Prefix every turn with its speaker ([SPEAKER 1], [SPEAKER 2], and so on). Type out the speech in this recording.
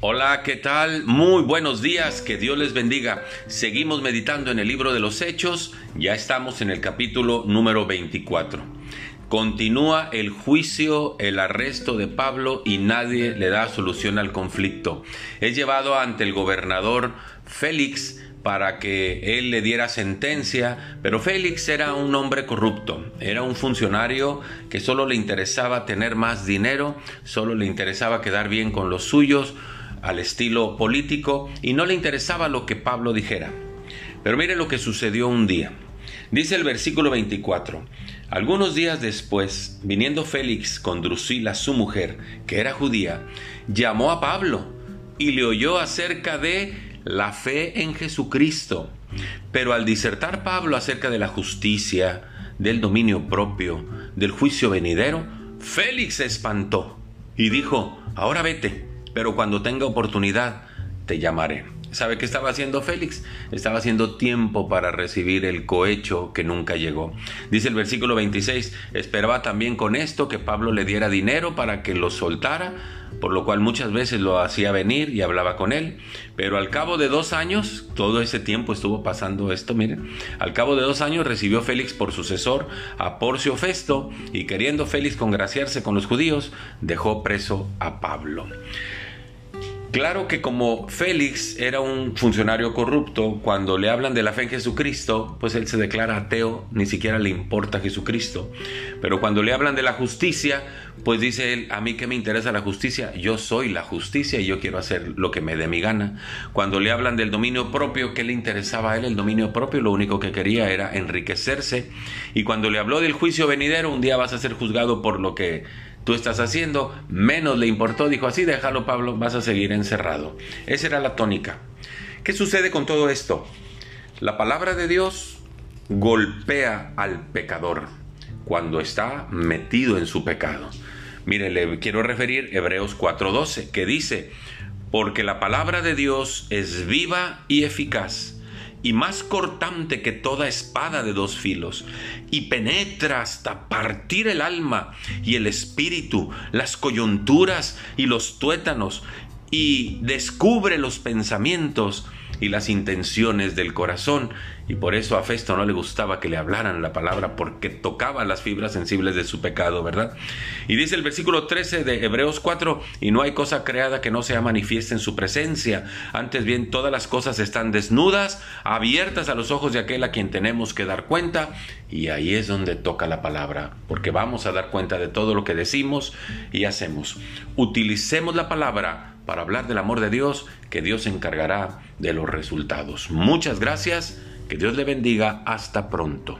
[SPEAKER 1] Hola, ¿qué tal? Muy buenos días, que Dios les bendiga. Seguimos meditando en el libro de los Hechos, ya estamos en el capítulo número 24. Continúa el juicio, el arresto de Pablo y nadie le da solución al conflicto. Es llevado ante el gobernador Félix para que él le diera sentencia, pero Félix era un hombre corrupto, era un funcionario que solo le interesaba tener más dinero, solo le interesaba quedar bien con los suyos, al estilo político, y no le interesaba lo que Pablo dijera. Pero mire lo que sucedió un día. Dice el versículo 24, algunos días después, viniendo Félix con Drusila, su mujer, que era judía, llamó a Pablo y le oyó acerca de la fe en Jesucristo. Pero al disertar Pablo acerca de la justicia, del dominio propio, del juicio venidero, Félix se espantó y dijo, ahora vete, pero cuando tenga oportunidad te llamaré. ¿Sabe qué estaba haciendo Félix? Estaba haciendo tiempo para recibir el cohecho que nunca llegó. Dice el versículo 26, esperaba también con esto que Pablo le diera dinero para que lo soltara, por lo cual muchas veces lo hacía venir y hablaba con él. Pero al cabo de dos años, todo ese tiempo estuvo pasando esto, miren, al cabo de dos años recibió Félix por sucesor a Porcio Festo y queriendo Félix congraciarse con los judíos, dejó preso a Pablo. Claro que como Félix era un funcionario corrupto, cuando le hablan de la fe en Jesucristo, pues él se declara ateo, ni siquiera le importa Jesucristo. Pero cuando le hablan de la justicia, pues dice él, a mí que me interesa la justicia, yo soy la justicia y yo quiero hacer lo que me dé mi gana. Cuando le hablan del dominio propio, ¿qué le interesaba a él el dominio propio? Lo único que quería era enriquecerse. Y cuando le habló del juicio venidero, un día vas a ser juzgado por lo que tú estás haciendo, menos le importó, dijo así, déjalo Pablo, vas a seguir encerrado. Esa era la tónica. ¿Qué sucede con todo esto? La palabra de Dios golpea al pecador cuando está metido en su pecado. Mire, le quiero referir Hebreos 4:12, que dice, porque la palabra de Dios es viva y eficaz y más cortante que toda espada de dos filos, y penetra hasta partir el alma y el espíritu, las coyunturas y los tuétanos, y descubre los pensamientos y las intenciones del corazón. Y por eso a Festo no le gustaba que le hablaran la palabra porque tocaba las fibras sensibles de su pecado, ¿verdad? Y dice el versículo 13 de Hebreos 4, y no hay cosa creada que no sea manifiesta en su presencia. Antes bien, todas las cosas están desnudas, abiertas a los ojos de aquel a quien tenemos que dar cuenta. Y ahí es donde toca la palabra, porque vamos a dar cuenta de todo lo que decimos y hacemos. Utilicemos la palabra para hablar del amor de Dios, que Dios se encargará de los resultados. Muchas gracias, que Dios le bendiga, hasta pronto.